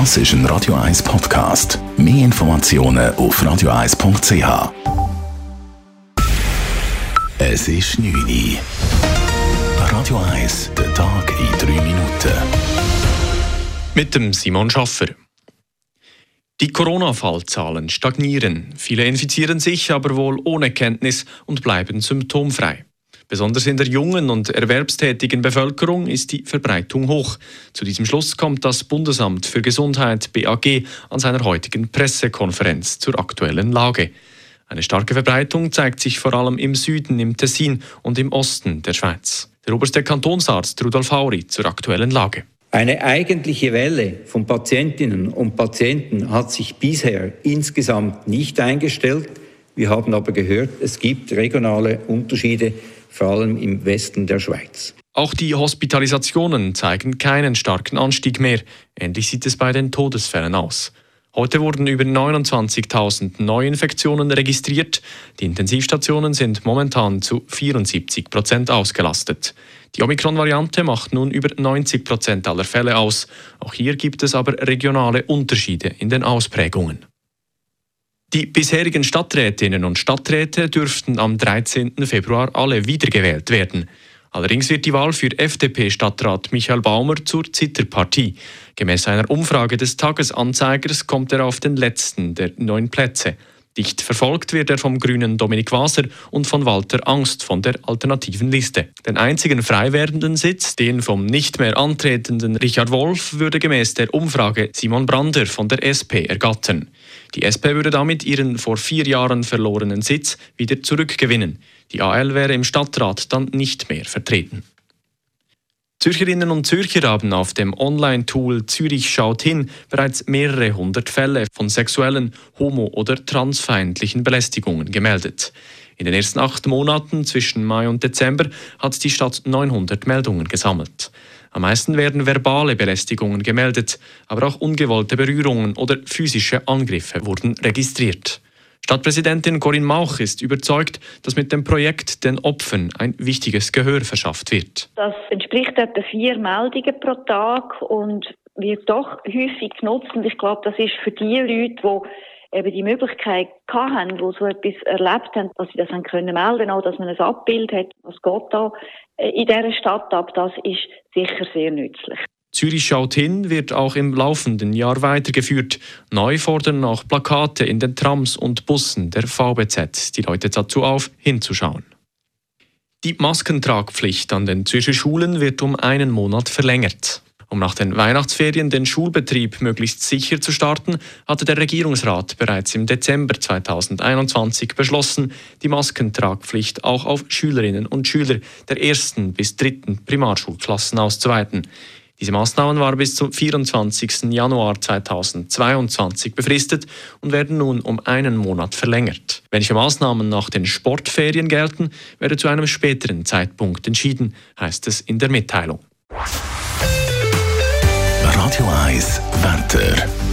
Das ist ein Radio 1 Podcast. Mehr Informationen auf radio1.ch. Es ist 9 Uhr. Radio 1, der Tag in 3 Minuten. Mit dem Simon Schaffer. Die Corona-Fallzahlen stagnieren. Viele infizieren sich aber wohl ohne Kenntnis und bleiben symptomfrei. Besonders in der jungen und erwerbstätigen Bevölkerung ist die Verbreitung hoch. Zu diesem Schluss kommt das Bundesamt für Gesundheit BAG an seiner heutigen Pressekonferenz zur aktuellen Lage. Eine starke Verbreitung zeigt sich vor allem im Süden, im Tessin und im Osten der Schweiz. Der oberste Kantonsarzt Rudolf Hauri zur aktuellen Lage. Eine eigentliche Welle von Patientinnen und Patienten hat sich bisher insgesamt nicht eingestellt. Wir haben aber gehört, es gibt regionale Unterschiede vor allem im Westen der Schweiz. Auch die Hospitalisationen zeigen keinen starken Anstieg mehr. Ähnlich sieht es bei den Todesfällen aus. Heute wurden über 29.000 Neuinfektionen registriert. Die Intensivstationen sind momentan zu 74 Prozent ausgelastet. Die Omikron-Variante macht nun über 90 Prozent aller Fälle aus. Auch hier gibt es aber regionale Unterschiede in den Ausprägungen. Die bisherigen Stadträtinnen und Stadträte dürften am 13. Februar alle wiedergewählt werden. Allerdings wird die Wahl für FDP-Stadtrat Michael Baumer zur Zitterpartie. Gemäß einer Umfrage des Tagesanzeigers kommt er auf den letzten der neun Plätze. Dicht verfolgt wird er vom grünen Dominik Waser und von Walter Angst von der alternativen Liste. Den einzigen frei werdenden Sitz, den vom nicht mehr antretenden Richard Wolf, würde gemäß der Umfrage Simon Brander von der SP ergattern. Die SP würde damit ihren vor vier Jahren verlorenen Sitz wieder zurückgewinnen. Die AL wäre im Stadtrat dann nicht mehr vertreten. Zürcherinnen und Zürcher haben auf dem Online-Tool Zürich schaut hin bereits mehrere hundert Fälle von sexuellen, homo- oder transfeindlichen Belästigungen gemeldet. In den ersten acht Monaten zwischen Mai und Dezember hat die Stadt 900 Meldungen gesammelt. Am meisten werden verbale Belästigungen gemeldet, aber auch ungewollte Berührungen oder physische Angriffe wurden registriert. Stadtpräsidentin Corinne Mauch ist überzeugt, dass mit dem Projekt den Opfern ein wichtiges Gehör verschafft wird. Das entspricht etwa vier Meldungen pro Tag und wird doch häufig genutzt. Und ich glaube, das ist für die Leute, die eben die Möglichkeit hatten, die so etwas erlebt haben, dass sie das haben können melden, auch dass man ein Abbild hat, was geht da äh, in dieser Stadt ab, das ist sicher sehr nützlich. Zürich schaut hin wird auch im laufenden Jahr weitergeführt. Neu fordern auch Plakate in den Trams und Bussen der VBZ die Leute dazu auf, hinzuschauen. Die Maskentragpflicht an den Zürcher Schulen wird um einen Monat verlängert. Um nach den Weihnachtsferien den Schulbetrieb möglichst sicher zu starten, hatte der Regierungsrat bereits im Dezember 2021 beschlossen, die Maskentragpflicht auch auf Schülerinnen und Schüler der ersten bis dritten Primarschulklassen auszuweiten. Diese Maßnahmen waren bis zum 24. Januar 2022 befristet und werden nun um einen Monat verlängert. Welche Maßnahmen nach den Sportferien gelten, werde zu einem späteren Zeitpunkt entschieden, heißt es in der Mitteilung. Radio 1 Wetter.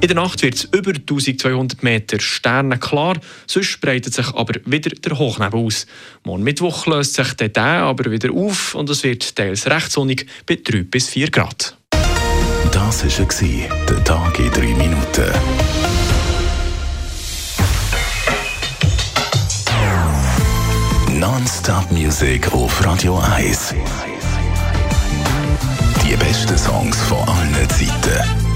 In der Nacht wird es über 1200 Meter Sterne klar, sonst breitet sich aber wieder der Hochnebel aus. Morgen Mittwoch löst sich der aber wieder auf und es wird teils recht sonnig bei 3 bis 4 Grad. Das war der Tag in 3 Minuten. Non-Stop Music auf Radio 1. Die besten Songs von allen Zeiten.